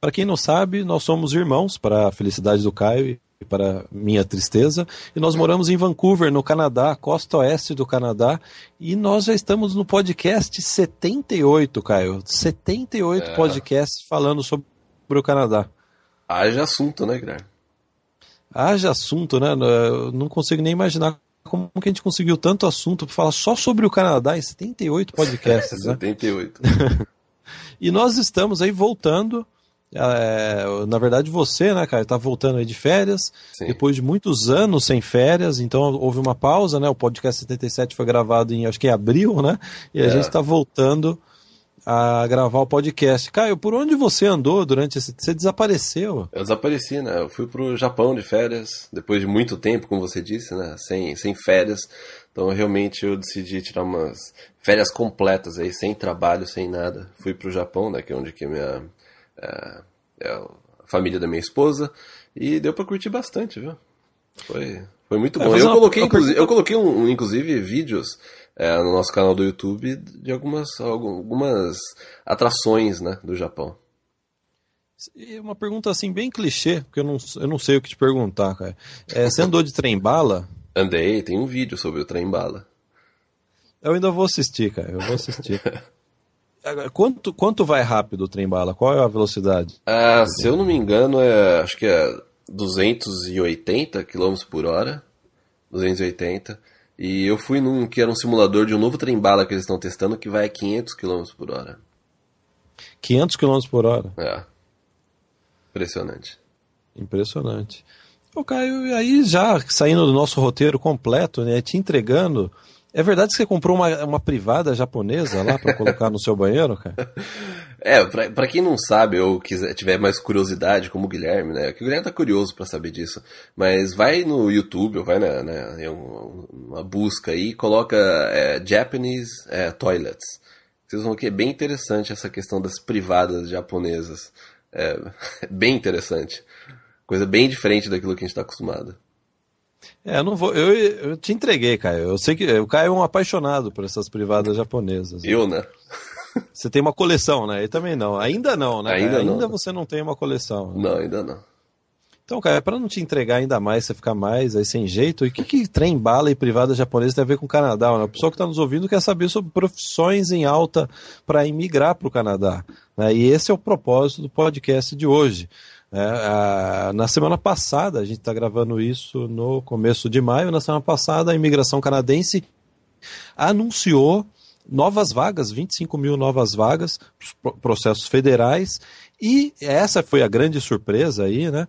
Para quem não sabe, nós somos irmãos, para a felicidade do Caio e para minha tristeza, e nós moramos em Vancouver, no Canadá, costa oeste do Canadá, e nós já estamos no podcast 78, Caio. 78 é. podcasts falando sobre o Canadá. Haja assunto, né, Guilherme? Haja assunto, né? Eu não consigo nem imaginar como que a gente conseguiu tanto assunto para falar só sobre o Canadá em 78 podcasts. 78. Né? e nós estamos aí voltando é, na verdade, você, né, cara, tá voltando aí de férias, Sim. depois de muitos anos sem férias, então houve uma pausa, né? O podcast 77 foi gravado em, acho que em abril, né? E a é. gente está voltando a gravar o podcast. Caio, por onde você andou durante esse. Você desapareceu? Eu desapareci, né? Eu fui pro Japão de férias, depois de muito tempo, como você disse, né? Sem, sem férias. Então realmente eu decidi tirar umas férias completas aí, sem trabalho, sem nada. Fui pro Japão, né? Que é onde que minha é, é a família da minha esposa, e deu para curtir bastante, viu? Foi, foi muito bom. Eu coloquei, inclusive, eu coloquei um, inclusive vídeos é, no nosso canal do YouTube de algumas, algumas atrações né, do Japão. Uma pergunta assim bem clichê, porque eu não, eu não sei o que te perguntar, cara. É, você andou de trem bala? Andei, tem um vídeo sobre o trem bala. Eu ainda vou assistir, cara. Eu vou assistir. Quanto, quanto vai rápido o trem-bala? Qual é a velocidade? Ah, se eu não me engano, é, acho que é 280 km por hora. 280. E eu fui num que era um simulador de um novo trem-bala que eles estão testando que vai a 500 km por hora. 500 km por hora? É. Impressionante. Impressionante. Ô Caio, aí já saindo do nosso roteiro completo, né, te entregando é verdade que você comprou uma, uma privada japonesa lá para colocar no seu banheiro, cara? É, pra, pra quem não sabe ou quiser, tiver mais curiosidade, como o Guilherme, né? Que o Guilherme tá curioso para saber disso. Mas vai no YouTube, ou vai na, na, uma busca aí, coloca é, Japanese é, Toilets. Vocês vão ver que é bem interessante essa questão das privadas japonesas. É bem interessante. Coisa bem diferente daquilo que a gente está acostumado. É, eu não vou. Eu, eu te entreguei, Caio. Eu sei que o Caio é um apaixonado por essas privadas japonesas. Eu, né? Você tem uma coleção, né? Eu também não. Ainda não, né? Ainda, ainda não. você não tem uma coleção. Né? Não, ainda não. Então, cara, para não te entregar ainda mais, você ficar mais aí sem jeito, e o que, que trem bala e privada japonesa tem a ver com o Canadá? Né? A pessoa que está nos ouvindo quer saber sobre profissões em alta para imigrar para o Canadá. Né? E esse é o propósito do podcast de hoje. É, a, na semana passada, a gente está gravando isso no começo de maio, na semana passada a imigração canadense anunciou novas vagas, 25 mil novas vagas, processos federais, e essa foi a grande surpresa aí, né?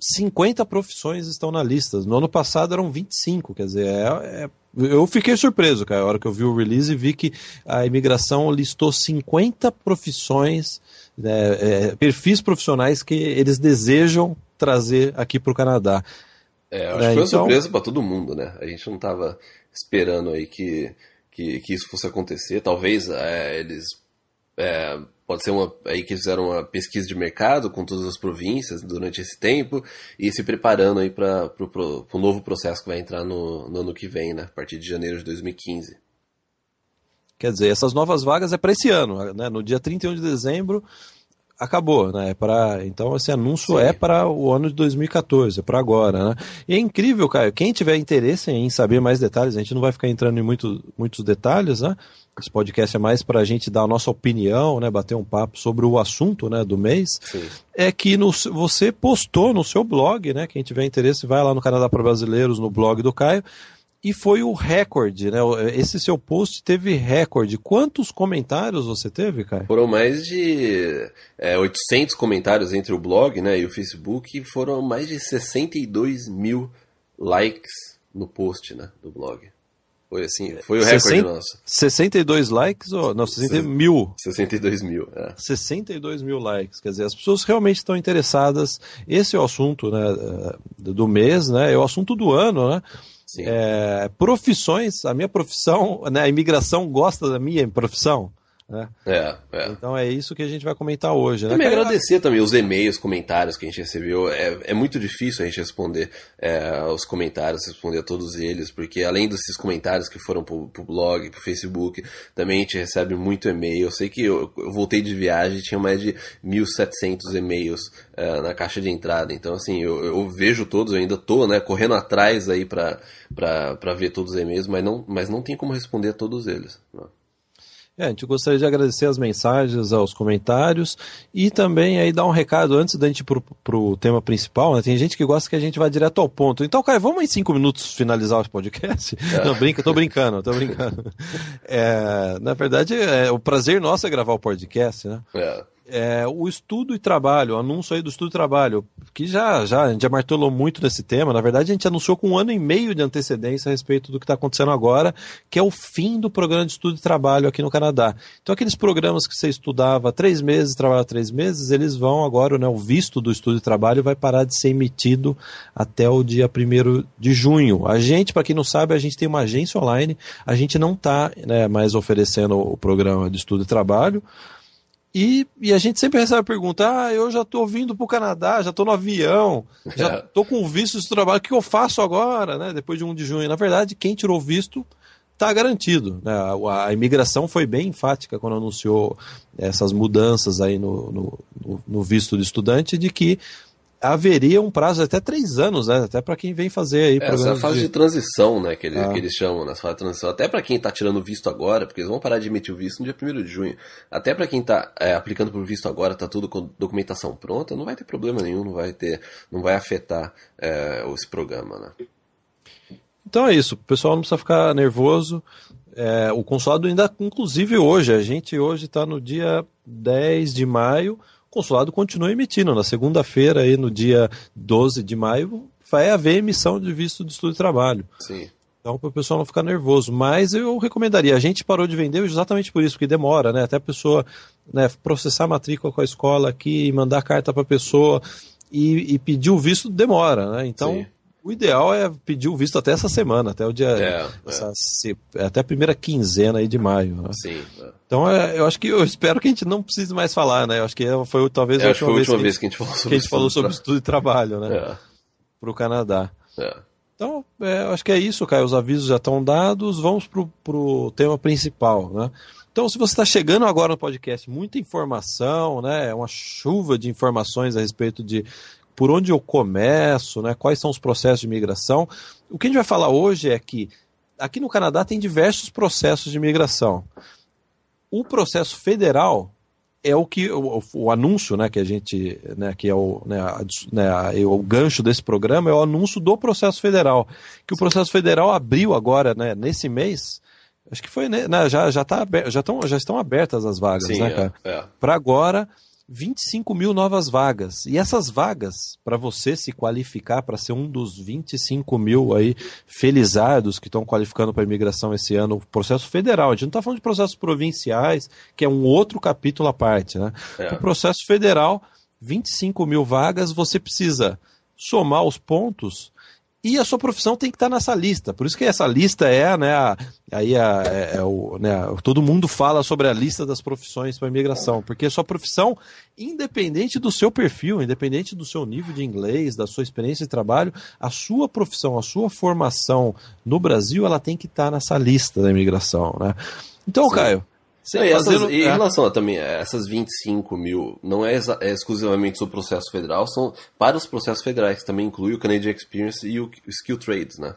50 profissões estão na lista. No ano passado eram 25, quer dizer, é, é, eu fiquei surpreso, cara, a hora que eu vi o release e vi que a imigração listou 50 profissões né, é, perfis profissionais que eles desejam trazer aqui para o Canadá. É, acho é, que foi uma então... surpresa para todo mundo, né? A gente não estava esperando aí que, que, que, isso fosse acontecer. Talvez é, eles. Pode ser uma, aí que fizeram uma pesquisa de mercado com todas as províncias durante esse tempo e se preparando aí para o novo processo que vai entrar no, no ano que vem, né? A partir de janeiro de 2015. Quer dizer, essas novas vagas é para esse ano, né? No dia 31 de dezembro acabou, né? É para então esse anúncio Sim. é para o ano de 2014, é para agora, né? E é incrível, Caio. Quem tiver interesse em saber mais detalhes, a gente não vai ficar entrando em muito, muitos detalhes, né? Esse podcast é mais para a gente dar a nossa opinião, né? Bater um papo sobre o assunto, né? Do mês. Sim. É que no, você postou no seu blog, né? Quem tiver interesse vai lá no Canadá para Brasileiros no blog do Caio e foi o recorde, né? Esse seu post teve recorde. Quantos comentários você teve, cara? Foram mais de é, 800 comentários entre o blog né, e o Facebook e foram mais de 62 mil likes no post né, do blog. Foi assim, foi o recorde 60, nosso. 62 likes, ou, não, 60 mil. 62 mil, é. 62 mil likes, quer dizer, as pessoas realmente estão interessadas, esse é o assunto né, do mês, né, é o assunto do ano, né, é, profissões, a minha profissão, né, a imigração gosta da minha profissão, né? É, é. Então é isso que a gente vai comentar hoje. Né? Também agradecer também os e-mails, comentários que a gente recebeu. É, é muito difícil a gente responder é, os comentários, responder a todos eles, porque além desses comentários que foram pro, pro blog, pro Facebook, também a gente recebe muito e-mail. Eu sei que eu, eu voltei de viagem e tinha mais de 1.700 e-mails é, na caixa de entrada. Então, assim, eu, eu, vejo todos, eu ainda tô né, correndo atrás aí para ver todos os e-mails, mas não, mas não tem como responder a todos eles. Não. É, a gente gostaria de agradecer as mensagens, aos comentários e também aí dar um recado antes da gente ir pro, pro tema principal, né? Tem gente que gosta que a gente vá direto ao ponto. Então, cara, vamos em cinco minutos finalizar o podcast? É. Não, brinca, tô brincando, tô brincando. É, na verdade, é, o prazer nosso é gravar o podcast, né? É é, o estudo e trabalho, o anúncio aí do estudo e trabalho, que já, já, a gente já martelou muito nesse tema, na verdade a gente anunciou com um ano e meio de antecedência a respeito do que está acontecendo agora, que é o fim do programa de estudo e trabalho aqui no Canadá. Então aqueles programas que você estudava três meses, trabalhava três meses, eles vão agora, né, o visto do estudo e trabalho vai parar de ser emitido até o dia 1 de junho. A gente, para quem não sabe, a gente tem uma agência online, a gente não está né, mais oferecendo o programa de estudo e trabalho, e, e a gente sempre recebe a pergunta: ah, eu já estou vindo para o Canadá, já estou no avião, já estou é. com visto de trabalho, o que eu faço agora, né? Depois de 1 de junho. Na verdade, quem tirou visto está garantido. Né? A, a, imigração foi bem enfática quando anunciou essas mudanças aí no, no, no visto de estudante, de que haveria um prazo de até três anos, né? Até para quem vem fazer aí. Essa é a fase de... de, transição, né? Que eles, ah. que eles chamam, né? fase de transição. Até para quem está tirando visto agora, porque eles vão parar de emitir o visto no dia 1 de junho. Até para quem está é, aplicando por visto agora, tá tudo com documentação pronta, não vai ter problema nenhum, não vai ter, não vai afetar é, esse programa, né? Então é isso, o pessoal não precisa ficar nervoso. É, o consulado ainda, inclusive hoje, a gente hoje está no dia 10 de maio, consulado continua emitindo. Na segunda-feira, aí, no dia 12 de maio, vai haver emissão de visto de estudo e trabalho. Sim. Então, para o pessoal não ficar nervoso. Mas eu recomendaria. A gente parou de vender exatamente por isso, porque demora, né? Até a pessoa né, processar a matrícula com a escola aqui, mandar carta para a pessoa e, e, pedir o visto demora, né? Então, Sim. O ideal é pedir o visto até essa semana, até o dia. É, essa, é. Até a primeira quinzena aí de maio. Né? Sim. É. Então é, eu acho que eu espero que a gente não precise mais falar, né? Eu acho que foi talvez a última, foi a última vez, que, a gente falou sobre, que a gente falou sobre estudo e trabalho, né? É. Para o Canadá. É. Então, é, acho que é isso, Caio. Os avisos já estão dados. Vamos para o tema principal, né? Então, se você está chegando agora no podcast, muita informação, né? Uma chuva de informações a respeito de por onde eu começo, né? quais são os processos de imigração. O que a gente vai falar hoje é que aqui no Canadá tem diversos processos de imigração. O processo federal é o que o, o, anúncio, né, que a gente, né, que é o, né, a, né, o gancho desse programa é o anúncio do processo federal, que o processo federal abriu agora, né, nesse mês. Acho que foi, né, já já tá, já estão já estão abertas as vagas, Sim, né, cara? É, é. Para agora 25 mil novas vagas. E essas vagas, para você se qualificar para ser um dos 25 mil aí felizardos que estão qualificando para a imigração esse ano, processo federal. A gente não está falando de processos provinciais, que é um outro capítulo à parte. Né? É. O processo federal, 25 mil vagas, você precisa somar os pontos e a sua profissão tem que estar nessa lista. Por isso que essa lista é, né, a, aí a, é, é o, né, todo mundo fala sobre a lista das profissões para imigração, porque a sua profissão, independente do seu perfil, independente do seu nível de inglês, da sua experiência de trabalho, a sua profissão, a sua formação no Brasil, ela tem que estar nessa lista da imigração, né? Então, Sim. Caio, Sim, e, essas, e em é. relação a, também a essas 25 mil, não é, é, exclusivamente sobre o processo federal, são para os processos federais, que também inclui o Canadian Experience e o Skill Trades, né?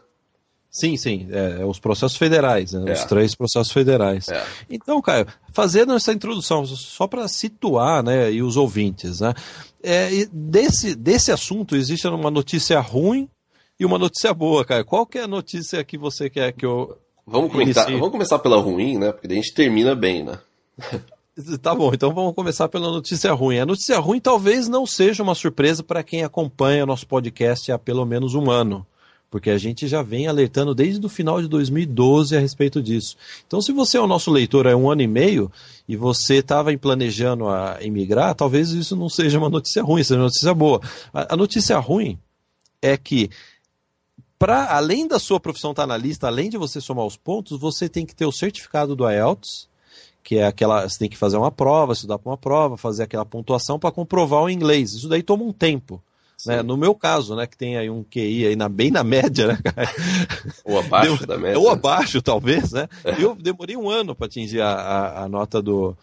Sim, sim, é, é os processos federais, né? os três processos federais. É. Então, Caio, fazendo essa introdução, só para situar né, e os ouvintes, né? É, desse, desse assunto existe uma notícia ruim e uma notícia boa, Caio. Qual que é a notícia que você quer que eu Vamos, comentar, vamos começar pela ruim, né? Porque a gente termina bem, né? Tá bom, então vamos começar pela notícia ruim. A notícia ruim talvez não seja uma surpresa para quem acompanha o nosso podcast há pelo menos um ano. porque a gente já vem alertando desde o final de 2012 a respeito disso. Então, se você é o nosso leitor há um ano e meio e você estava planejando a emigrar, talvez isso não seja uma notícia ruim, seja uma notícia boa. A, a notícia ruim é que para além da sua profissão estar tá na lista, além de você somar os pontos, você tem que ter o certificado do IELTS, que é aquela. Você tem que fazer uma prova, estudar para uma prova, fazer aquela pontuação para comprovar o inglês. Isso daí toma um tempo. Né? No meu caso, né, que tem aí um QI aí na, bem na média, né, cara? Ou abaixo Deu, da média. Ou abaixo, talvez, né? É. Eu demorei um ano para atingir a, a, a, nota do,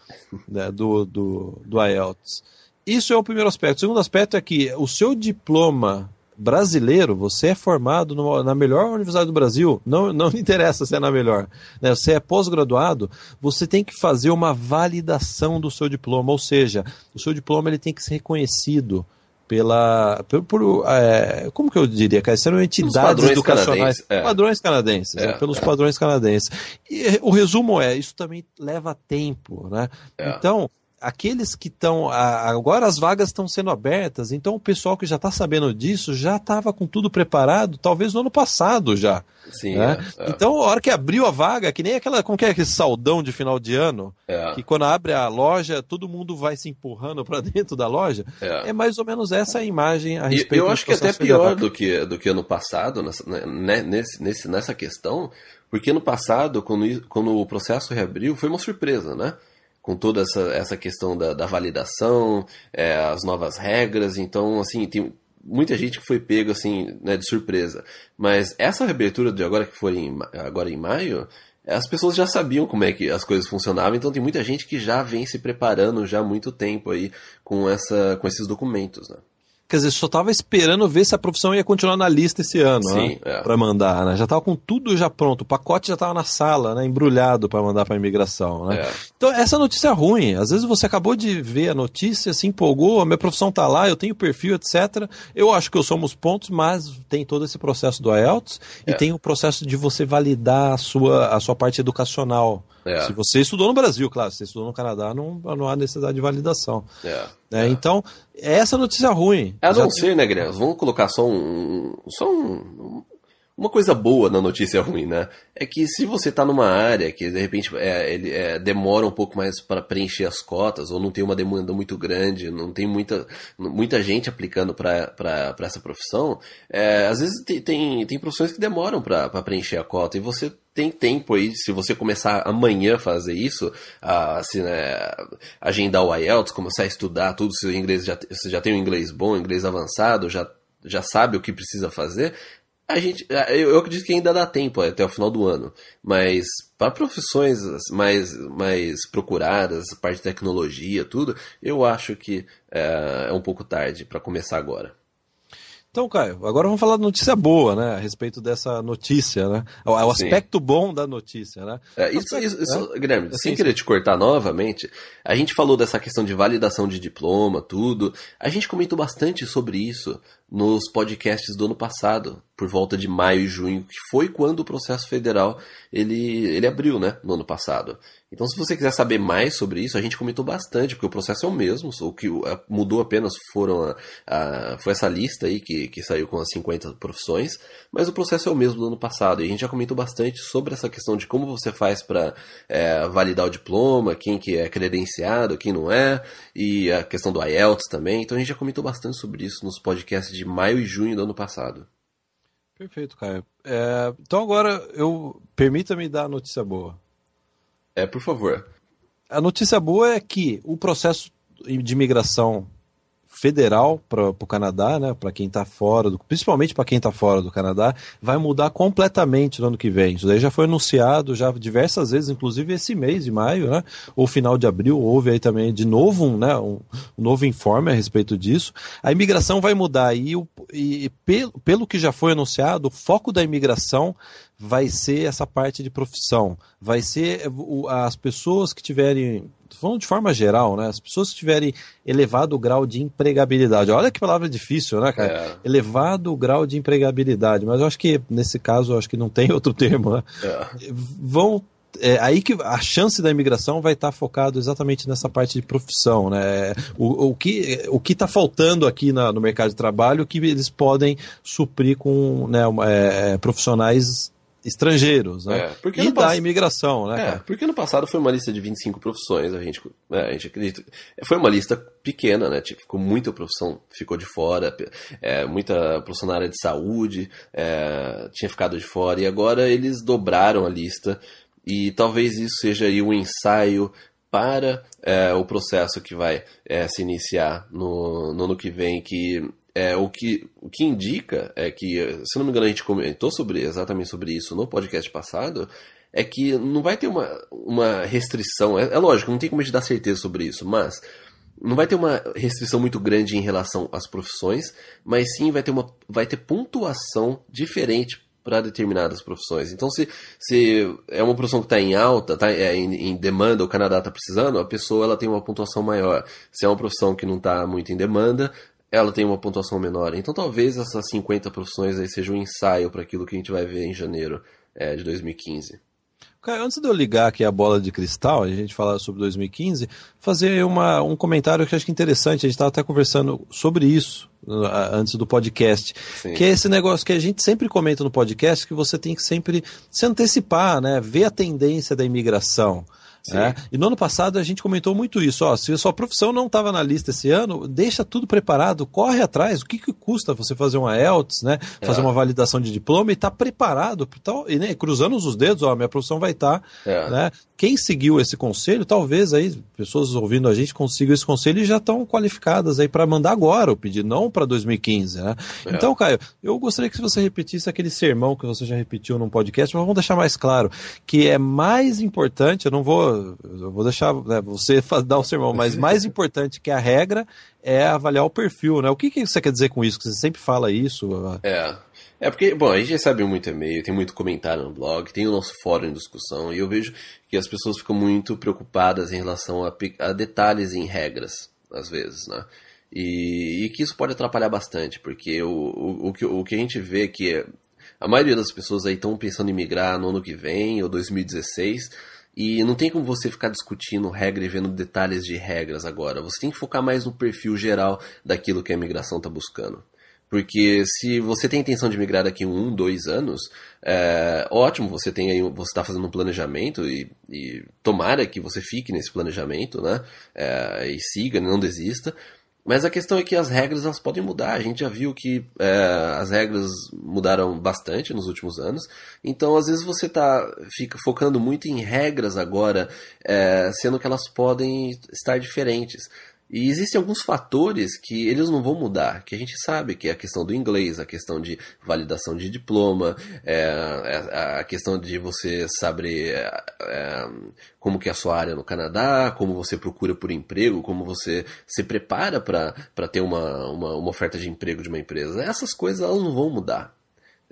né, do, do, do IELTS. Isso é o primeiro aspecto. O segundo aspecto é que o seu diploma brasileiro, você é formado numa, na melhor universidade do Brasil, não, não interessa se é na melhor, né? você é pós-graduado, você tem que fazer uma validação do seu diploma, ou seja, o seu diploma ele tem que ser reconhecido pela por, por é, como que eu diria cara? Sendo entidades educacionais. canadenses, é. padrões canadenses é, é pelos padrões canadenses. E o resumo é isso também leva tempo né? É. então aqueles que estão. Agora as vagas estão sendo abertas, então o pessoal que já está sabendo disso já estava com tudo preparado, talvez no ano passado já. Sim, né? é, é. Então, a hora que abriu a vaga, que nem aquela. Como que é aquele saldão de final de ano? É. Que quando abre a loja, todo mundo vai se empurrando para dentro da loja. É. é. mais ou menos essa a imagem a respeito Eu acho que até pior do que, do que ano passado, nessa, né, nesse, nesse, nessa questão, porque ano passado, quando, quando o processo reabriu, foi uma surpresa, né? Com toda essa, essa questão da, da validação, é, as novas regras. Então, assim, tem muita gente que foi pego assim, né, de surpresa. Mas essa reabertura de agora que foi em, agora em maio, as pessoas já sabiam como é que as coisas funcionavam, então tem muita gente que já vem se preparando já há muito tempo aí com, essa, com esses documentos, né? Quer dizer, só estava esperando ver se a profissão ia continuar na lista esse ano, Sim, né? É. Para mandar, né? Já estava com tudo já pronto, o pacote já estava na sala, né? Embrulhado para mandar para imigração, né? É. Então, essa notícia é ruim. Às vezes você acabou de ver a notícia, se empolgou, a minha profissão está lá, eu tenho perfil, etc. Eu acho que eu somos pontos, mas tem todo esse processo do IELTS é. e tem o processo de você validar a sua, a sua parte educacional. É. Se você estudou no Brasil, claro, se você estudou no Canadá, não, não há necessidade de validação. É. É, então, essa notícia ruim. A não ser, né, Guilherme? Vamos colocar só um. Só um, uma coisa boa na notícia ruim, né? É que se você está numa área que de repente é, ele é, demora um pouco mais para preencher as cotas, ou não tem uma demanda muito grande, não tem muita, muita gente aplicando para essa profissão, é, às vezes tem, tem, tem profissões que demoram para preencher a cota e você tem tempo aí, se você começar amanhã a fazer isso, a, assim, né, agendar o IELTS, começar a estudar tudo, se o inglês já, você já tem um inglês bom, inglês avançado, já, já sabe o que precisa fazer, a gente, eu, eu acredito que ainda dá tempo até o final do ano, mas para profissões mais, mais procuradas, parte de tecnologia, tudo, eu acho que é, é um pouco tarde para começar agora. Então, Caio, agora vamos falar de notícia boa, né? A respeito dessa notícia, né? O, o aspecto bom da notícia, né? É, isso, isso, isso né? Guilherme, é, sem sim, querer sim. te cortar novamente, a gente falou dessa questão de validação de diploma, tudo. A gente comentou bastante sobre isso nos podcasts do ano passado, por volta de maio e junho, que foi quando o processo federal ele, ele abriu, né, no ano passado. Então, se você quiser saber mais sobre isso, a gente comentou bastante, porque o processo é o mesmo, o que mudou apenas foram a, a, foi essa lista aí que, que saiu com as 50 profissões, mas o processo é o mesmo do ano passado, e a gente já comentou bastante sobre essa questão de como você faz para é, validar o diploma, quem que é credenciado, quem não é, e a questão do IELTS também, então a gente já comentou bastante sobre isso nos podcasts de de maio e junho do ano passado. Perfeito, Caio. É, então agora eu permita-me dar a notícia boa. É, por favor. A notícia boa é que o processo de imigração federal para o Canadá, né, para quem está fora, do, principalmente para quem está fora do Canadá, vai mudar completamente no ano que vem. Isso daí já foi anunciado já diversas vezes, inclusive esse mês de maio, né, ou final de abril, houve aí também de novo um, né, um, um novo informe a respeito disso. A imigração vai mudar e, o, e pelo, pelo que já foi anunciado, o foco da imigração vai ser essa parte de profissão, vai ser as pessoas que tiverem falando de forma geral, né? As pessoas que tiverem elevado grau de empregabilidade. Olha que palavra difícil, né, cara? É. Elevado grau de empregabilidade. Mas eu acho que, nesse caso, eu acho que não tem outro termo, né? É. Vão é aí que a chance da imigração vai estar tá focado exatamente nessa parte de profissão, né? O, o que o que está faltando aqui na, no mercado de trabalho que eles podem suprir com né, é, profissionais estrangeiros, né? É, e da pass... imigração, né? É, porque no passado foi uma lista de 25 profissões, a gente, né, a gente acredita. Foi uma lista pequena, né? Tipo, ficou muita profissão, ficou de fora, é, muita profissão na área de saúde é, tinha ficado de fora, e agora eles dobraram a lista, e talvez isso seja aí um ensaio para é, o processo que vai é, se iniciar no, no ano que vem, que é, o, que, o que indica é que, se não me engano, a gente comentou sobre, exatamente sobre isso no podcast passado, é que não vai ter uma, uma restrição. É, é lógico, não tem como a gente dar certeza sobre isso, mas não vai ter uma restrição muito grande em relação às profissões, mas sim vai ter, uma, vai ter pontuação diferente para determinadas profissões. Então, se, se é uma profissão que está em alta, está é, em, em, demanda, o Canadá está precisando, a pessoa ela tem uma pontuação maior. Se é uma profissão que não está muito em demanda, ela tem uma pontuação menor. Então talvez essas 50 profissões aí sejam um ensaio para aquilo que a gente vai ver em janeiro é, de 2015. Caio, antes de eu ligar aqui a bola de cristal, a gente falar sobre 2015, fazer uma, um comentário que eu acho que é interessante. A gente estava até conversando sobre isso uh, antes do podcast, Sim. que é esse negócio que a gente sempre comenta no podcast, que você tem que sempre se antecipar, né? Ver a tendência da imigração. É, e no ano passado a gente comentou muito isso. Ó, se a sua profissão não estava na lista esse ano, deixa tudo preparado, corre atrás. O que, que custa você fazer uma ELTS, né? Fazer é. uma validação de diploma e estar tá preparado. Tal, e né, cruzando os dedos, ó, minha profissão vai estar. Tá, é. né? Quem seguiu esse conselho, talvez aí, pessoas ouvindo a gente consigam esse conselho e já estão qualificadas aí para mandar agora o pedido, não para 2015, né? É. Então, Caio, eu gostaria que você repetisse aquele sermão que você já repetiu num podcast, mas vamos deixar mais claro, que é mais importante, eu não vou eu vou deixar né, você dar o sermão, mas mais importante que a regra é avaliar o perfil, né? O que, que você quer dizer com isso? Que você sempre fala isso? É. É porque, bom, a gente recebe muito e-mail, tem muito comentário no blog, tem o nosso fórum de discussão, e eu vejo que as pessoas ficam muito preocupadas em relação a, a detalhes em regras, às vezes, né? E, e, que isso pode atrapalhar bastante, porque o, o, o, que, o que a gente vê é que a maioria das pessoas aí estão pensando em migrar no ano que vem, ou 2016, e não tem como você ficar discutindo regra e vendo detalhes de regras agora. Você tem que focar mais no perfil geral daquilo que a imigração está buscando. Porque se você tem intenção de migrar daqui um, dois anos, é, ótimo, você tem aí, você está fazendo um planejamento e, e, tomara que você fique nesse planejamento, né? É, e siga, não desista. Mas a questão é que as regras elas podem mudar. A gente já viu que é, as regras mudaram bastante nos últimos anos. Então, às vezes você tá fica focando muito em regras agora, é, sendo que elas podem estar diferentes. E existem alguns fatores que eles não vão mudar, que a gente sabe, que é a questão do inglês, a questão de validação de diploma, é, é a questão de você saber é, é, como que é a sua área no Canadá, como você procura por emprego, como você se prepara para ter uma, uma, uma oferta de emprego de uma empresa. Essas coisas elas não vão mudar.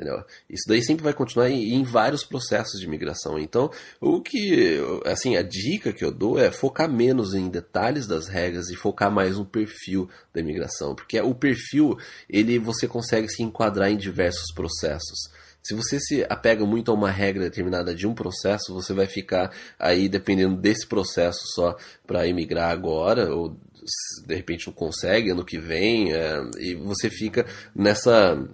Entendeu? Isso daí sempre vai continuar em, em, vários processos de migração. Então, o que, assim, a dica que eu dou é focar menos em detalhes das regras e focar mais no perfil da imigração, porque o perfil, ele você consegue se enquadrar em diversos processos. Se você se apega muito a uma regra determinada de um processo, você vai ficar aí dependendo desse processo só para emigrar agora ou de repente não consegue ano que vem é, e você fica nessa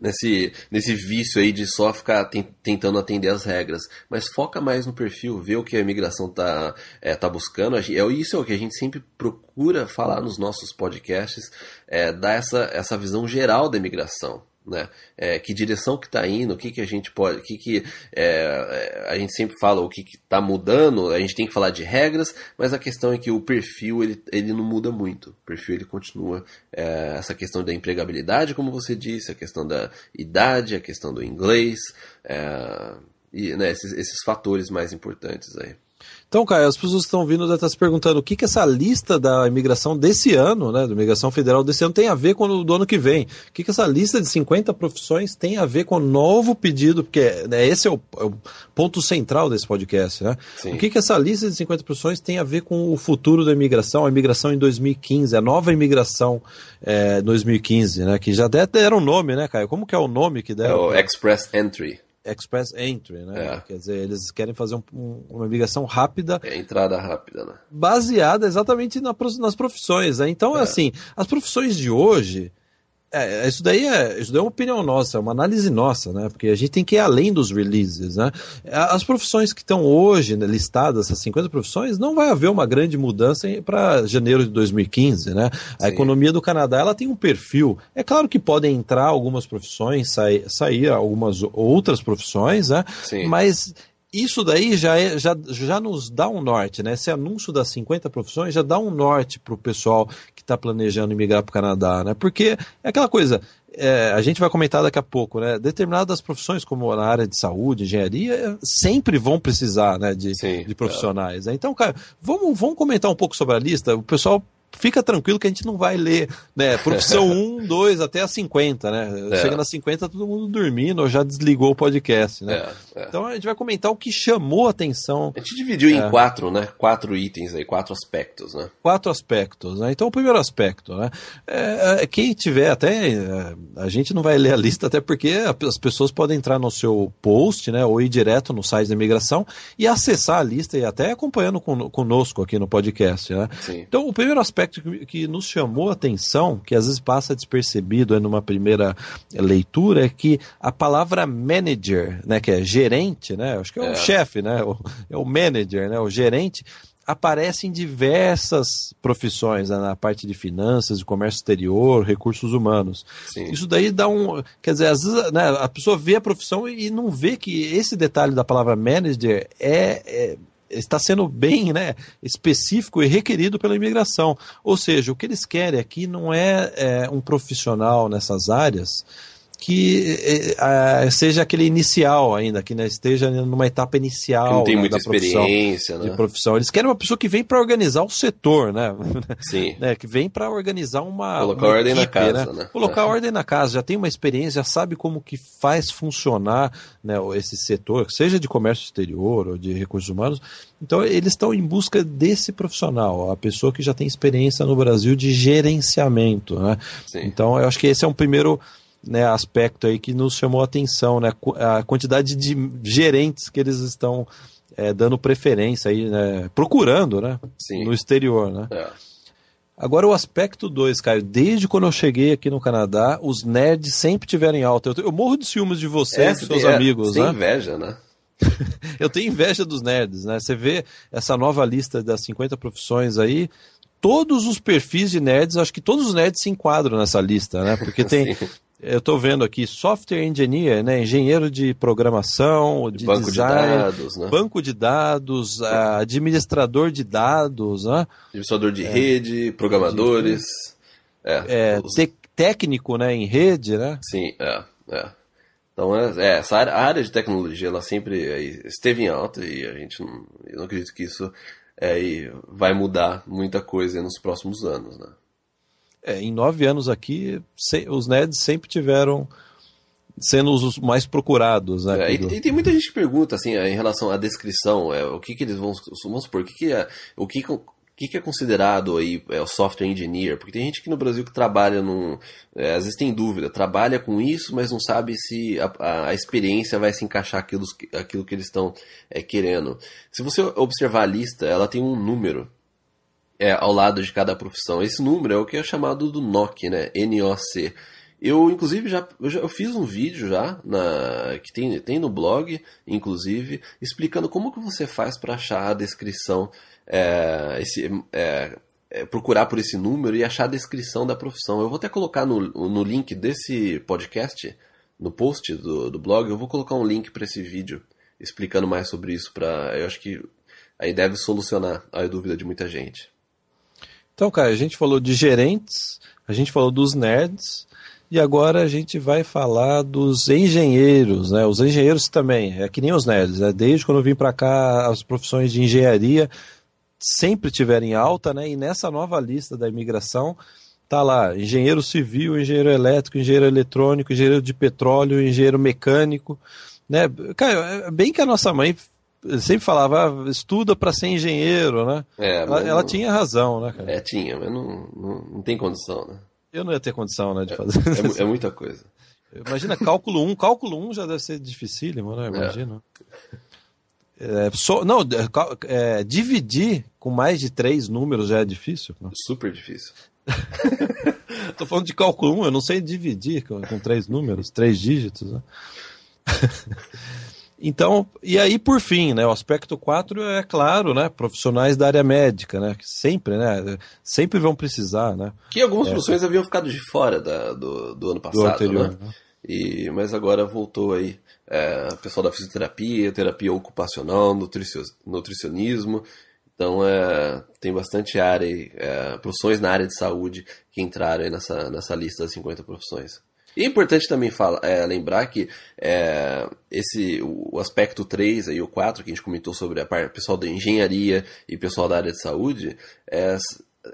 nesse, nesse vício aí de só ficar tentando atender as regras, mas foca mais no perfil, vê o que a imigração tá, é, tá buscando. É, isso é o que a gente sempre procura falar nos nossos podcasts, é, dar essa, essa visão geral da imigração né? É, que direção que está indo, o que, que a gente pode, o que, que é, a gente sempre fala, o que está mudando, a gente tem que falar de regras, mas a questão é que o perfil ele, ele não muda muito, o perfil ele continua é, essa questão da empregabilidade, como você disse, a questão da idade, a questão do inglês, é, e né, esses, esses fatores mais importantes aí. Então, Caio, as pessoas que estão vindo devem estar se perguntando o que, que essa lista da imigração desse ano, né, da imigração federal desse ano, tem a ver com o do ano que vem. O que, que essa lista de 50 profissões tem a ver com o novo pedido, porque né, esse é o, é o, ponto central desse podcast, né? Sim. O que, que essa lista de 50 profissões tem a ver com o futuro da imigração, a imigração em 2015, a nova imigração é, 2015, né? Que já deram nome, né, Caio? Como que é o nome que deram? É o Express Entry. Express Entry, né? É. Quer dizer, eles querem fazer um- um- uma migração rápida É entrada rápida, né? baseada exatamente na nas profissões. Né? Então, É. assim, as profissões de hoje. É, isso, daí é, isso daí é uma opinião nossa, é uma análise nossa, né? Porque a gente tem que ir além dos releases, né? As profissões que estão hoje né, listadas, essas 50 profissões, não vai haver uma grande mudança para janeiro de 2015, né? A Sim. economia do Canadá ela tem um perfil. É claro que podem entrar algumas profissões, sair, sair algumas outras profissões, né? Sim. Mas isso daí já, é, já, já nos dá um norte, né? Esse anúncio das 50 profissões já dá um norte para o pessoal que está planejando emigrar para o Canadá, né? Porque é aquela coisa, é, a gente vai comentar daqui a pouco, né? Determinadas profissões, como na área de saúde, engenharia, sempre vão precisar né, de, Sim, de profissionais. né? Então, cara, vamos, vamos comentar um pouco sobre a lista. O pessoal. Fica tranquilo que a gente não vai ler, né? Profissão 1, 2 até a 50, né? É. Chega na 50, todo mundo dormindo ou já desligou o podcast, né? É, é. Então a gente vai comentar o que chamou a atenção, A gente dividiu É. em quatro, né? Quatro itens aí, quatro aspectos, né? quatro aspectos. Né? Então o primeiro aspecto, né? É, é, quem tiver até. é, a gente não vai ler a lista, até porque as pessoas podem entrar no seu post, né? Ou ir direto no site da imigração e acessar a lista e até acompanhando con- conosco aqui no podcast, né? Sim. Então, o primeiro aspecto que, que nos chamou a atenção, que às vezes passa despercebido aí numa primeira leitura, é que a palavra manager, né, que é gerente, né, acho que é, É. o chefe, né, o, é o manager, né, o gerente, aparece em diversas profissões, né, na parte de finanças, de comércio exterior, recursos humanos. Sim. Isso daí dá um. Quer dizer, às vezes né, a pessoa vê a profissão e não vê que esse detalhe da palavra manager é. é- Está sendo bem né, específico e requerido pela imigração. Ou seja, o que eles querem aqui não é, é, um profissional nessas áreas que é, ah, seja aquele inicial ainda, que né, esteja numa etapa inicial Que não tem né, muita profissão, experiência, de né? profissão. Eles querem uma pessoa que vem para organizar o setor, né? Sim. né, que vem para organizar uma Colocar uma ordem na equipe, casa, né? Colocar É. ordem na casa, já tem uma experiência, já sabe como que faz funcionar né, esse setor, seja de comércio exterior ou de recursos humanos. Então eles estão em busca desse profissional, a pessoa que já tem experiência no Brasil de gerenciamento, né? Sim. Então eu acho que esse é um primeiro né, aspecto aí que nos chamou a atenção, né? A quantidade de gerentes que eles estão é, dando preferência aí, né? Procurando, né? Sim. No exterior, né? É. Agora o aspecto 2, Caio, desde quando eu cheguei aqui no Canadá, os nerds sempre tiveram em alta. Eu, eu morro de ciúmes de você e É, você seus tem, é, amigos, você tem né? inveja, né? Eu tenho inveja dos nerds, né? Você vê essa nova lista das 50 profissões aí, todos os perfis de nerds, acho que todos os nerds se enquadram nessa lista, né? Porque tem. eu estou vendo aqui, software engineer, né? Engenheiro de programação, de Banco de design, dados, né? banco de dados, ah, administrador de dados, né? Administrador de rede, programadores. É, É, os- técnico, né? Em rede, né? Sim, é, é. Então, é, é, essa área, a área de tecnologia, ela sempre é, esteve em alta e a gente não, eu não acredito que isso é, vai mudar muita coisa nos próximos anos, né? É, em nove anos aqui, se- os nerds sempre tiveram sendo os mais procurados, né? É, e, e tem muita gente que pergunta, assim, em relação à descrição, é, o que que eles vão, vamos supor, o que que é, o que que, o que que é considerado aí é, o software engineer? Porque tem gente aqui no Brasil que trabalha num, é, às vezes tem dúvida, trabalha com isso, mas não sabe se a, a- a experiência vai se encaixar aquilo, aquilo que eles estão é, querendo. Se você observar a lista, ela tem um número é, ao lado de cada profissão. Esse número é o que é chamado do NOC, né? N-O-C. Eu, inclusive, já eu, já, eu fiz um vídeo já, na, que tem, tem no blog, inclusive, explicando como que você faz para achar a descrição, é, esse, é, é, procurar por esse número e achar a descrição da profissão. Eu vou até colocar no, no link desse podcast, no post do, do blog, eu vou colocar um link para esse vídeo explicando mais sobre isso. Pra, eu acho que aí deve solucionar a dúvida de muita gente. Então, cara, a gente falou de gerentes, a gente falou dos nerds, e agora a gente vai falar dos engenheiros, né? Os engenheiros também, é que nem os nerds, né? Desde quando eu vim para cá, as profissões de engenharia sempre tiveram em alta, né? E nessa nova lista da imigração tá lá engenheiro civil, engenheiro elétrico, engenheiro eletrônico, engenheiro de petróleo, engenheiro mecânico, né? Cara, é bem que a nossa mãe sempre falava, ah, estuda para ser engenheiro, né? É, Ela, ela não- tinha razão, né, cara? É, tinha, mas não, não, não tem condição, né? Eu não ia ter condição, né, de fazer. É, mu- é muita coisa. Imagina cálculo 1. Cálculo 1 já deve ser dificílimo, né? Imagina. É. so, não, é, dividir com mais de três números já é difícil. Né? Super difícil. Tô falando de cálculo 1, eu não sei dividir com, com três números, três dígitos. Né? Então, e aí por fim, né, o aspecto 4 é claro, né, profissionais da área médica, né, que sempre, né, sempre vão precisar, né. Que algumas é, profissões haviam ficado de fora da, do, do ano passado, do anterior, né? né? E, mas agora voltou aí é, pessoal da fisioterapia, terapia ocupacional, nutricionismo. Então é, tem bastante área, é, profissões na área de saúde que entraram aí nessa, nessa lista das 50 profissões. E é importante também é, lembrar que é, esse, o aspecto 3 e o 4, que a gente comentou sobre a parte pessoal da engenharia e pessoal da área de saúde, é,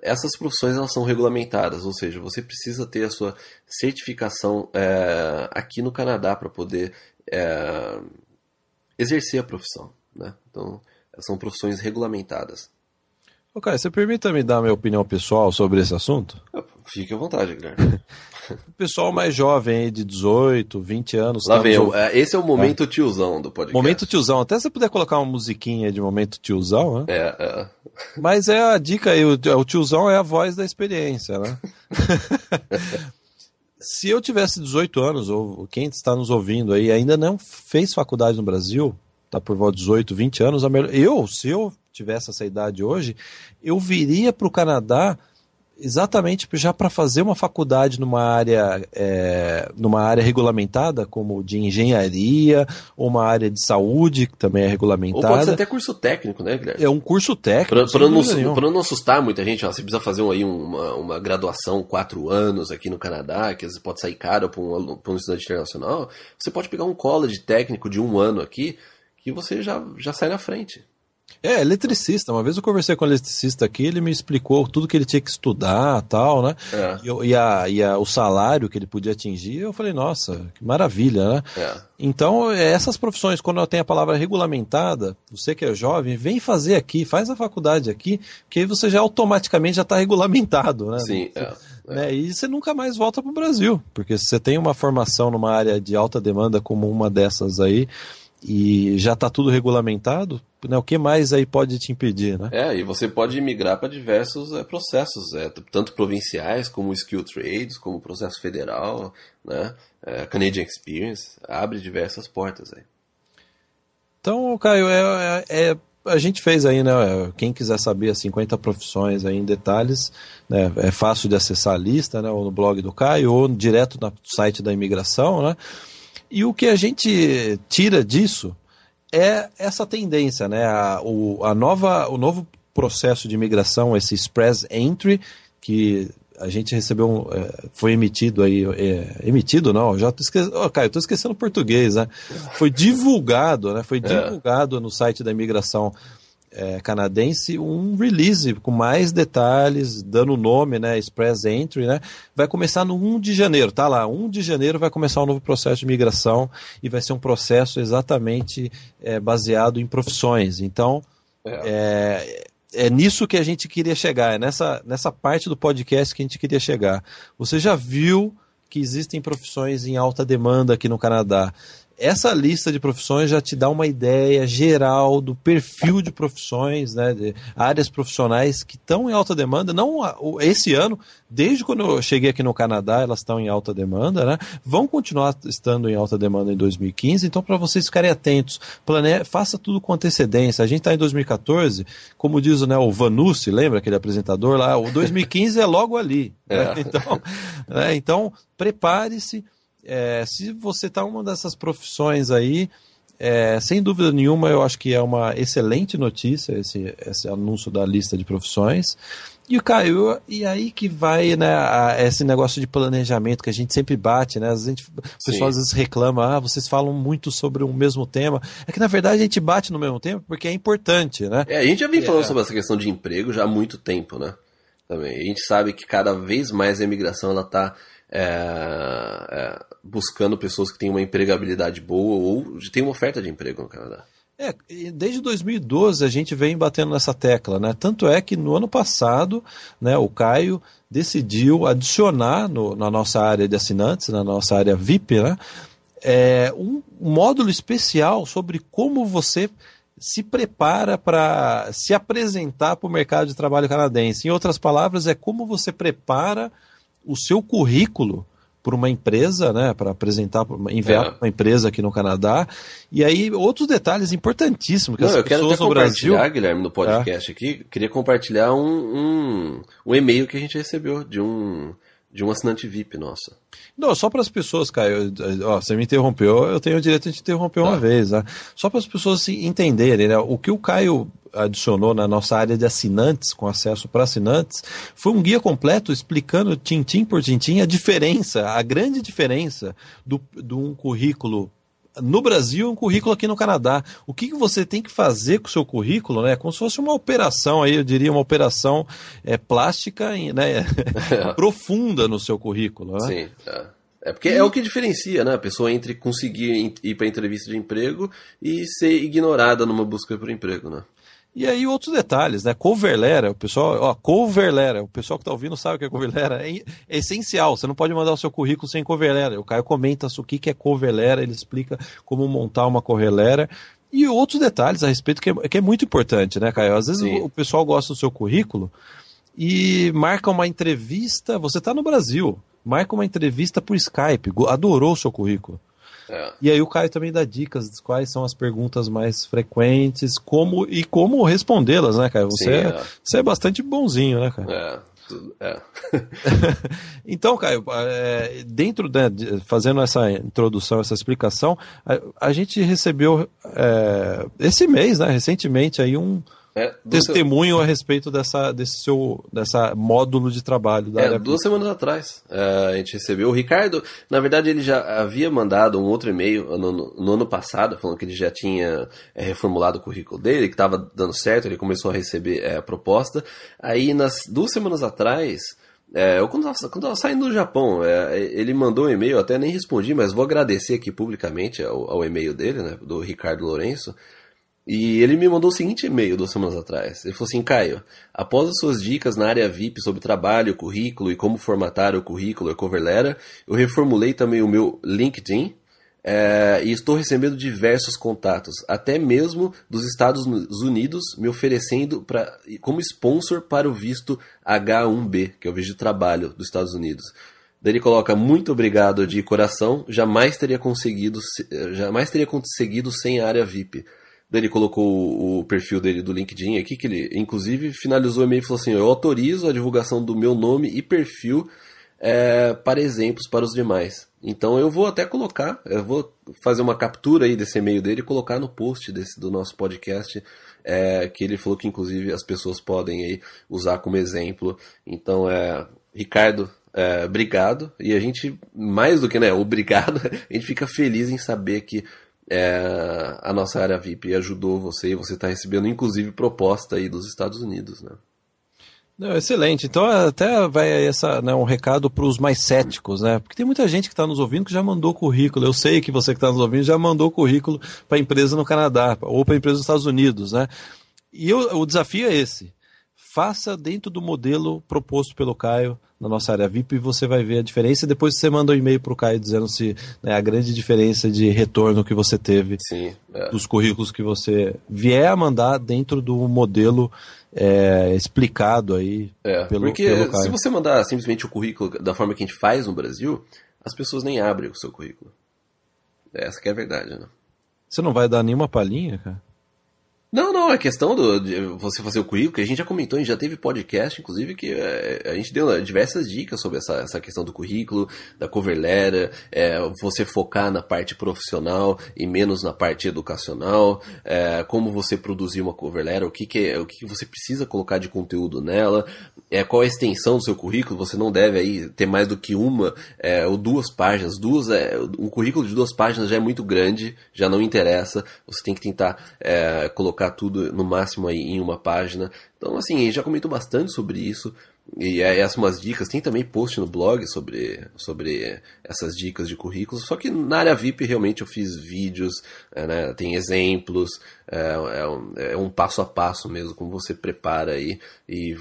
essas profissões elas são regulamentadas, ou seja, você precisa ter a sua certificação é, aqui no Canadá para poder é, exercer a profissão. Né? Então, são profissões regulamentadas. Ok, você permita me dar minha opinião pessoal sobre esse assunto? Fique à vontade, Guilherme. o pessoal mais jovem, de 18, 20 anos. Lá vem, é, esse é o momento é. tiozão do podcast. Momento tiozão. Até se você puder colocar uma musiquinha de momento tiozão, né? É, é. Mas é a dica aí, o tiozão é a voz da experiência, né? se eu tivesse 18 anos, ou quem está nos ouvindo aí ainda não fez faculdade no Brasil, tá por volta de 18, 20 anos, eu, se eu tivesse essa idade hoje, eu viria para o Canadá exatamente já para fazer uma faculdade numa área, é, numa área regulamentada, como de engenharia, ou uma área de saúde, que também é regulamentada. Ou pode ser até curso técnico, né, Guilherme? É um curso técnico. Para não, não assustar muita gente, ó, você precisa fazer aí uma, uma graduação quatro anos aqui no Canadá, que às vezes pode sair caro para um, um estudante internacional. Você pode pegar um college técnico de um ano aqui, que você já, já sai na frente. É, eletricista. Uma vez eu conversei com um eletricista aqui, ele me explicou tudo que ele tinha que estudar tal, né? É. E, e, a, e a, o salário que ele podia atingir. Eu falei, nossa, que maravilha, né? É. Então, é, essas profissões, quando eu tenho a palavra regulamentada, você que é jovem, vem fazer aqui, faz a faculdade aqui, que aí você já automaticamente já está regulamentado, né? Sim, é. Né? E você nunca mais volta para o Brasil, porque se você tem uma formação numa área de alta demanda como uma dessas aí, e já está tudo regulamentado, né, o que mais aí pode te impedir, né? É, e você pode migrar para diversos é, processos, é, tanto provinciais como skill trades, como processo federal, né? É, Canadian Experience, abre diversas portas aí. Então, Caio, é, é, é a gente fez aí, né? Quem quiser saber as 50 profissões aí em detalhes, né, é fácil de acessar a lista, né? Ou no blog do Caio, ou direto no site da imigração, né? E o que a gente tira disso é essa tendência, né? A, o, a nova, o novo processo de imigração, esse Express Entry, que a gente recebeu, um, é, foi emitido aí, é, emitido não, já tô esquecendo, oh, Caio, tô esquecendo português, né? Foi divulgado, né? Foi é. divulgado no site da imigração é, canadense um release com mais detalhes, dando o nome, né, Express Entry, né, vai começar no 1 de janeiro, tá lá, 1 de janeiro vai começar um novo processo de migração e vai ser um processo exatamente é, baseado em profissões. Então, é. é, é nisso que a gente queria chegar, é nessa, nessa parte do podcast que a gente queria chegar. Você já viu que existem profissões em alta demanda aqui no Canadá essa lista de profissões já te dá uma ideia geral do perfil de profissões, né, de áreas profissionais que estão em alta demanda. Não esse ano, desde quando eu cheguei aqui no Canadá, elas estão em alta demanda, né? Vão continuar estando em alta demanda em 2015. Então, para vocês ficarem atentos, plane... faça tudo com antecedência. A gente está em 2014, como diz né, o Vanucci, lembra aquele apresentador lá? O 2015 é logo ali. Né? É. Então, né, então prepare-se é, se você está uma dessas profissões aí, é, sem dúvida nenhuma, eu acho que é uma excelente notícia esse, esse anúncio da lista de profissões. E o Caio, e aí que vai né, a, esse negócio de planejamento que a gente sempre bate, né? A gente, o pessoal às vezes reclama, ah, vocês falam muito sobre o mesmo tema. É que na verdade a gente bate no mesmo tempo porque é importante, né? É, a gente já vem falando é. sobre essa questão de emprego já há muito tempo, né? Também. A gente sabe que cada vez mais a imigração ela está é, é, buscando pessoas que têm uma empregabilidade boa ou têm uma oferta de emprego no Canadá. É, desde 2012 a gente vem batendo nessa tecla, né? Tanto é que no ano passado, né, o Caio decidiu adicionar no, na nossa área de assinantes, na nossa área VIP, né, é, um módulo especial sobre como você se prepara para se apresentar para o mercado de trabalho canadense. Em outras palavras, é como você prepara o seu currículo por uma empresa, né, para apresentar, enviar é. para uma empresa aqui no Canadá. E aí, outros detalhes importantíssimos que Não, as eu quero pessoas até no Brasil... Guilherme, no podcast é. aqui, queria compartilhar um, um, um e-mail que a gente recebeu de um, de um assinante VIP nosso. Não, só para as pessoas, Caio, ó, você me interrompeu, eu tenho o direito de te interromper tá. uma vez, né? Só para as pessoas se entenderem, né? O que o Caio adicionou na nossa área de assinantes, com acesso para assinantes, foi um guia completo explicando tintim por tintim a diferença, a grande diferença do, de um currículo no Brasil e um currículo aqui no Canadá. O que, que você tem que fazer com o seu currículo, né? Como se fosse uma operação aí, eu diria uma operação é, plástica, né? profunda no seu currículo. Né? Sim. É. É porque é o que diferencia, né? A pessoa entre conseguir ir para entrevista de emprego e ser ignorada numa busca por emprego, né? E aí outros detalhes, né? Coverlera, o pessoal, ó, coverlera, o pessoal que está ouvindo sabe o que é coverlera, é, é, essencial, você não pode mandar o seu currículo sem coverlera. O Caio comenta o que, que é coverlera, ele explica como montar uma coverlera e outros detalhes a respeito que é, que é muito importante, né, Caio? Às vezes o, o, pessoal gosta do seu currículo e marca uma entrevista, você está no Brasil, marca uma entrevista por Skype, adorou o seu currículo. É. E aí o Caio também dá dicas de quais são as perguntas mais frequentes, como e como respondê-las, né, Caio? Você, Sim, é, é. você é bastante bonzinho, né, Caio? É. É. então, Caio, é, dentro né, de, fazendo essa introdução, essa explicação, a, a gente recebeu é, esse mês, né, recentemente, aí um, é, testemunho seu... a respeito dessa, desse seu dessa módulo de trabalho da é, área duas semanas atrás é, a gente recebeu. O Ricardo na verdade ele já havia mandado um outro e-mail no, no, no ano passado falando que ele já tinha é, reformulado o currículo dele que estava dando certo ele começou a receber é, a proposta. Aí nas duas semanas atrás é, eu quando estava quando saindo do Japão, é, ele mandou um e-mail, até nem respondi, mas vou agradecer aqui publicamente ao, ao e-mail dele, né, do Ricardo Lourenço, e ele me mandou o seguinte e-mail duas semanas atrás. Ele falou assim: Caio, após as suas dicas na área VIP sobre trabalho, currículo e como formatar o currículo e cover letter, eu reformulei também o meu LinkedIn é, e estou recebendo diversos contatos, até mesmo dos Estados Unidos, me oferecendo pra, como sponsor para o visto H1B, que é o visto de trabalho dos Estados Unidos. Daí ele coloca muito obrigado de coração, jamais teria conseguido, jamais teria conseguido sem a área VIP. Ele colocou o perfil dele do LinkedIn aqui, que ele inclusive finalizou o e-mail e falou assim: Eu autorizo a divulgação do meu nome e perfil é, para exemplos para os demais. Então eu vou até colocar, eu vou fazer uma captura aí desse e-mail dele e colocar no post desse, do nosso podcast, é, que ele falou que inclusive as pessoas podem aí usar como exemplo. Então é. Ricardo, é, obrigado. E a gente, mais do que né, obrigado, a gente fica feliz em saber que é, a nossa área VIP ajudou você e você está recebendo inclusive proposta aí dos Estados Unidos, né? Não, excelente. Então até vai essa, né, um recado para os mais céticos, né? Porque tem muita gente que está nos ouvindo que já mandou currículo. Eu sei que você que está nos ouvindo já mandou currículo para empresa no Canadá ou para empresa nos Estados Unidos, né? E eu, o desafio é esse: faça dentro do modelo proposto pelo Caio na nossa área VIP e você vai ver a diferença. Depois você manda um e-mail para o Caio dizendo se né, a grande diferença de retorno que você teve Sim, é. dos currículos que você vier a mandar dentro do modelo é, explicado aí é, pelo, porque pelo Caio. se você mandar simplesmente o currículo da forma que a gente faz no Brasil, as pessoas nem abrem o seu currículo. Essa que é a verdade, né? Você não vai dar nenhuma palhinha, cara? Não, não, é questão do, de você fazer o currículo, que a gente já comentou, a gente já teve podcast, inclusive, que é, a gente deu diversas dicas sobre essa, essa questão do currículo, da cover letter, é, você focar na parte profissional e menos na parte educacional, é, como você produzir uma cover letter, o que, que, é, o que você precisa colocar de conteúdo nela, é, qual a extensão do seu currículo, você não deve aí ter mais do que uma é, ou duas páginas, duas, é, um currículo de duas páginas já é muito grande, já não interessa, você tem que tentar é, colocar colocar tudo no máximo aí em uma página. Então, assim, já comentou bastante sobre isso. e essas umas dicas, tem também post no blog sobre, sobre essas dicas de currículos, só que na área VIP realmente eu fiz vídeos, é, né, tem exemplos, é, é, um, é, um, passo a passo mesmo, como você prepara aí, e,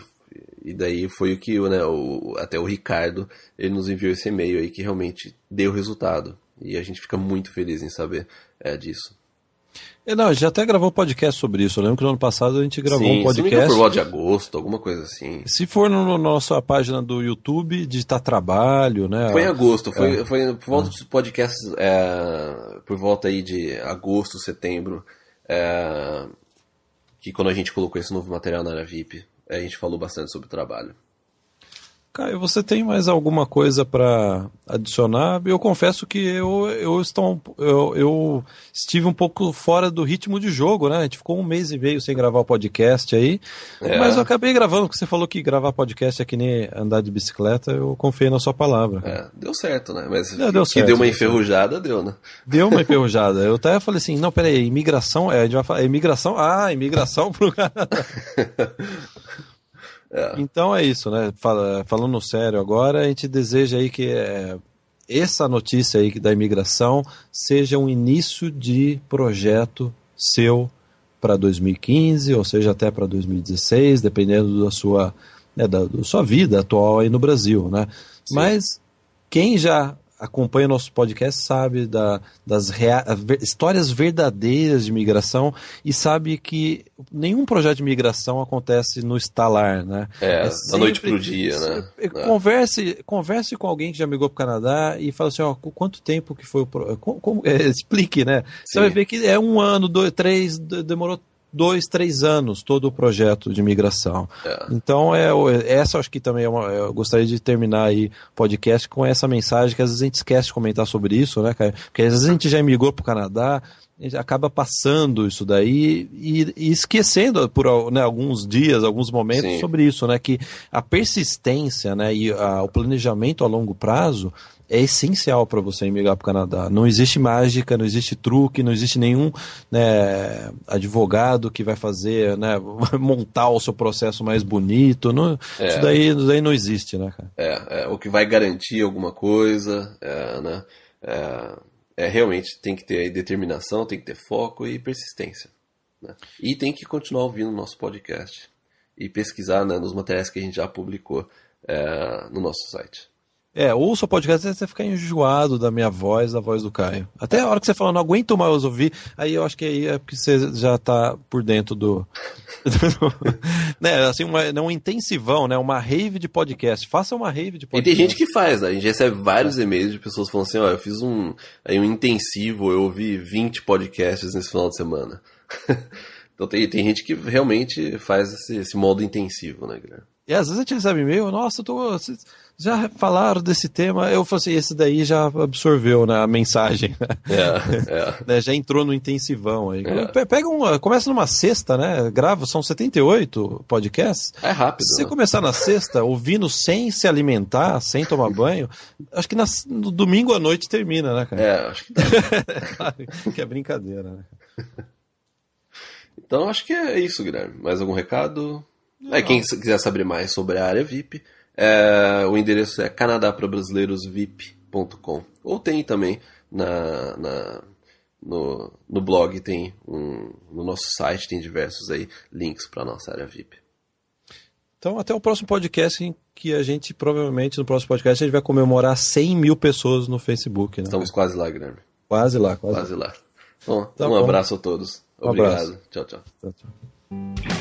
e daí foi o que né, o, até o Ricardo, ele nos enviou esse e-mail aí que realmente deu resultado, e a gente fica muito feliz em saber é, disso. É, não, a gente até gravou um podcast sobre isso. Eu lembro que no ano passado a gente gravou Sim, um podcast. Se for volta de agosto, alguma coisa assim. Se for na no, nossa página do YouTube, digitar trabalho, né? Foi em agosto, foi, é. foi por volta ah. dos podcasts, é, por volta aí de agosto, setembro, é, que quando a gente colocou esse novo material na área VIP, a gente falou bastante sobre o trabalho. Caio, você tem mais alguma coisa para adicionar? Eu confesso que eu, eu, estou, eu, eu, estive um pouco fora do ritmo de jogo, né? A gente ficou um mês e meio sem gravar o podcast aí, é. mas eu acabei gravando, porque você falou que gravar podcast é que nem andar de bicicleta, eu confiei na sua palavra. É, deu certo, né? Mas é, deu que certo, deu uma enferrujada, deu, né? Deu uma enferrujada. Eu até falei assim, não, peraí, imigração, é, a gente vai falar, imigração, ah, imigração pro Canadá. É. Então é isso, né? falando sério agora, a gente deseja aí que é, essa notícia aí da imigração seja um início de projeto seu para 2015, ou seja, até para 2016, dependendo da sua, né, da, da, sua vida atual aí no Brasil, né? Sim. Mas quem já acompanha nosso podcast sabe da, das rea histórias verdadeiras de migração e sabe que nenhum projeto de migração acontece no estalar, né? É, é da noite pro dia, né? É. Converse, converse com alguém que já migrou para o Canadá e fala assim, ó, quanto tempo que foi o... Como, como, é, explique, né? Sim. Você vai ver que é um ano, dois, três, demorou dois, três anos todo o projeto de migração. É. Então, é, essa acho que também é uma, eu gostaria de terminar aí o podcast com essa mensagem que às vezes a gente esquece de comentar sobre isso, né, cara? Porque às vezes a gente já emigrou para o Canadá, acaba passando isso daí e, e esquecendo por né, alguns dias, alguns momentos Sim. sobre isso, né? Que a persistência né, e a, o planejamento a longo prazo é essencial para você emigrar para o Canadá. Não existe mágica, não existe truque, não existe nenhum né, advogado que vai fazer, né, montar o seu processo mais bonito. Não, é. isso, daí, isso daí não existe, né, cara? É, é, o que vai garantir alguma coisa, é, né, é, é, realmente tem que ter determinação, tem que ter foco e persistência. Né? E tem que continuar ouvindo o nosso podcast e pesquisar né, nos materiais que a gente já publicou é, no nosso site. É, ouça o podcast você ficar enjoado da minha voz, da voz do Caio. Até a hora que você fala, não aguento mais ouvir, aí eu acho que aí é porque você já tá por dentro do. né, assim, uma, não um intensivão, né? Uma rave de podcast. Faça uma rave de podcast. E tem gente que faz, né? A gente recebe vários e-mails de pessoas falando assim, ó, eu fiz um, aí um intensivo, eu ouvi 20 podcasts nesse final de semana. então tem, tem gente que realmente faz esse, esse modo intensivo, né, Guilherme? E às vezes a gente recebe e-mail, nossa, eu tô já falaram desse tema, eu falei assim, esse daí já absorveu né, a mensagem. É, é. né, já entrou no intensivão aí. É. Pega uma, começa numa sexta, né? Grava, são 78 podcasts. É rápido. Se você né? começar na sexta, ouvindo sem se alimentar, sem tomar banho, acho que na, no domingo à noite termina, né, cara? É, acho que tá. que é brincadeira, né? Então acho que é isso, Guilherme. Mais algum recado? É, quem quiser saber mais sobre a área VIP, é, o endereço é canadaprabrasileirosvip.com. Ou tem também na, na no, no blog, tem um, no nosso site tem diversos aí links para nossa área VIP. Então, até o próximo podcast em que a gente, provavelmente, no próximo podcast, a gente vai comemorar 100 mil pessoas no Facebook. Né? Estamos quase lá, Guilherme. Quase lá, quase, quase lá. Bom, tá um bom. abraço a todos. Obrigado. Um abraço. tchau. tchau, tchau.